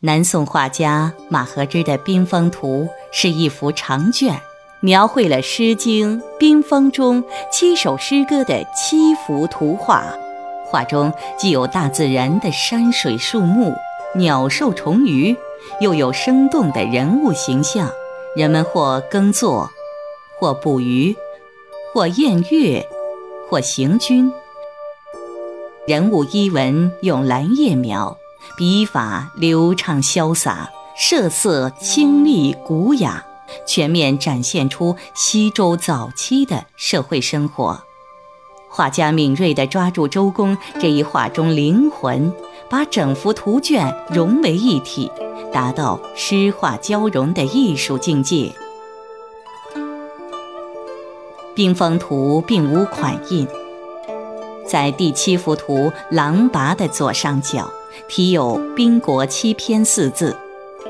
南宋画家马和之的《冰封图》是一幅长卷，描绘了《诗经·冰封》中七首诗歌的七幅图画。画中既有大自然的山水树木、鸟兽虫鱼，又有生动的人物形象。人们或耕作，或捕鱼，或宴乐，或行军。人物衣纹用蓝叶描。笔法流畅潇洒，设色清丽古雅，全面展现出西周早期的社会生活。画家敏锐地抓住周公这一画中灵魂，把整幅图卷融为一体，达到诗画交融的艺术境界。《冰封图》并无款印，在第七幅图狼拔的左上角。题有“宾国七篇”四字，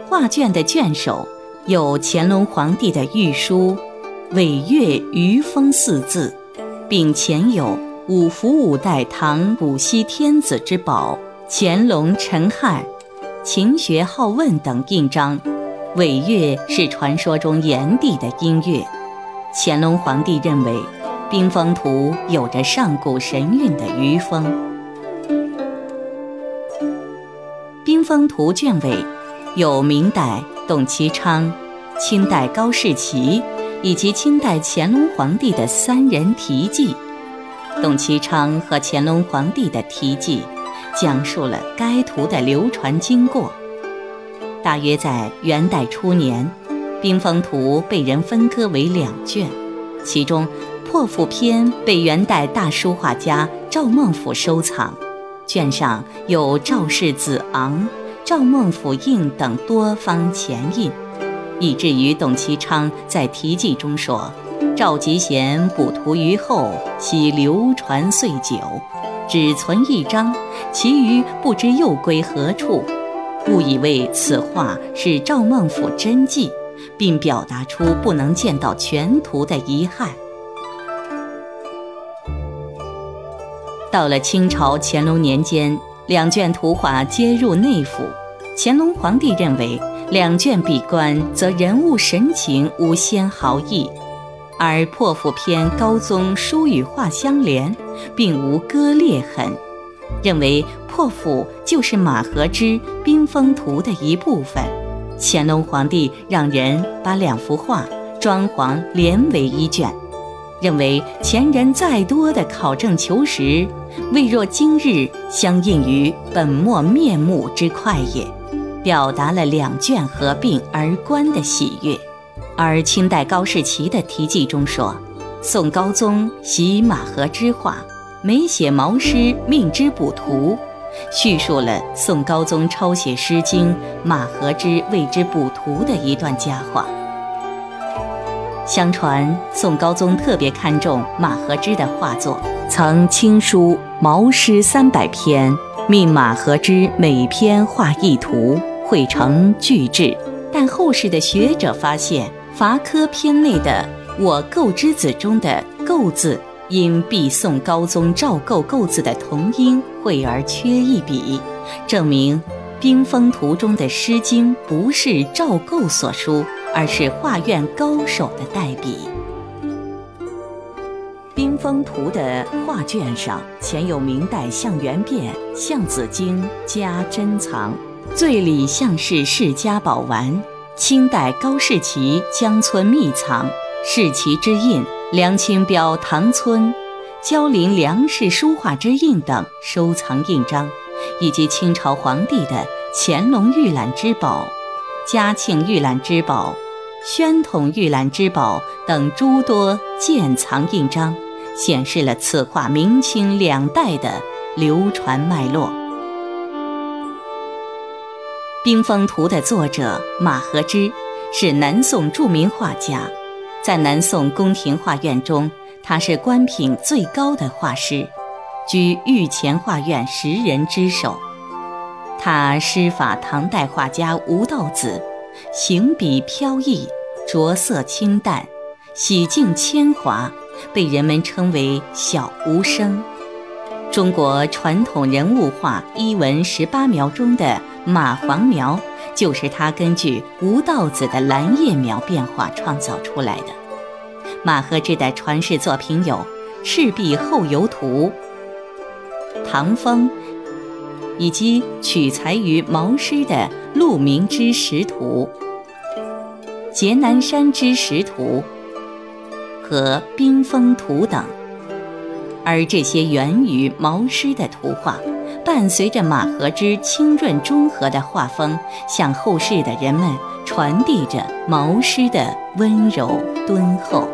画卷的卷首有乾隆皇帝的御书“伟月余风”四字，并前有五福五代唐古稀天子之宝乾隆陈汉、勤学好问等印章。伟月是传说中炎帝的音乐。乾隆皇帝认为，《冰封图》有着上古神韵的余风。《封图》卷尾有明代董其昌、清代高士奇以及清代乾隆皇帝的三人题记。董其昌和乾隆皇帝的题记讲述了该图的流传经过。大约在元代初年，《冰封图》被人分割为两卷，其中《破腹篇》被元代大书画家赵孟俯收藏。卷上有赵氏子昂、赵孟俯印等多方前印，以至于董其昌在题记中说：“赵吉贤补图于后，悉流传岁久，只存一张，其余不知又归何处。”误以为此画是赵孟俯真迹，并表达出不能见到全图的遗憾。到了清朝乾隆年间，两卷图画皆入内府。乾隆皇帝认为，两卷比观，则人物神情无纤毫异，而破腹篇高宗书与画相连，并无割裂痕，认为破腹就是马和之《冰封图》的一部分。乾隆皇帝让人把两幅画装潢连为一卷。认为前人再多的考证求实，未若今日相应于本末面目之快也，表达了两卷合并而观的喜悦。而清代高士奇的题记中说，宋高宗习马和之画，每写毛诗命之补图，叙述了宋高宗抄写《诗经》，马和之为之补图的一段佳话。相传宋高宗特别看重马和之的画作，曾亲书《毛诗三百篇》，命马和之每篇画一图，绘成巨制。但后世的学者发现，伐科篇内的“我构之子”中的“构”字，因避宋高宗赵构构字的同音讳而缺一笔，证明《冰封图》中的《诗经》不是赵构所书。而是画院高手的代笔。《冰封图》的画卷上前有明代向元变《向子经》加珍藏，最里向是世家宝玩，清代高士奇江村秘藏，世奇之印，梁清标唐村焦林梁氏书画之印等收藏印章，以及清朝皇帝的乾隆御览之宝。嘉庆御览之宝、宣统御览之宝等诸多鉴藏印章，显示了此画明清两代的流传脉络。《冰封图》的作者马和之是南宋著名画家，在南宋宫廷画院中，他是官品最高的画师，居御前画院十人之首。他师法唐代画家吴道子，行笔飘逸，着色清淡，洗净铅华，被人们称为小吴生。中国传统人物画一文十八描中的马黄描，就是他根据吴道子的蓝叶描变化创造出来的。马和之的传世作品有《赤壁后游图》《唐风》，以及取材于毛诗的《鹿鸣之石图》《颉南山之石图》和《冰封图》等。而这些源于毛诗的图画。伴随着马和之清润中和的画风，向后世的人们传递着毛诗的温柔敦厚。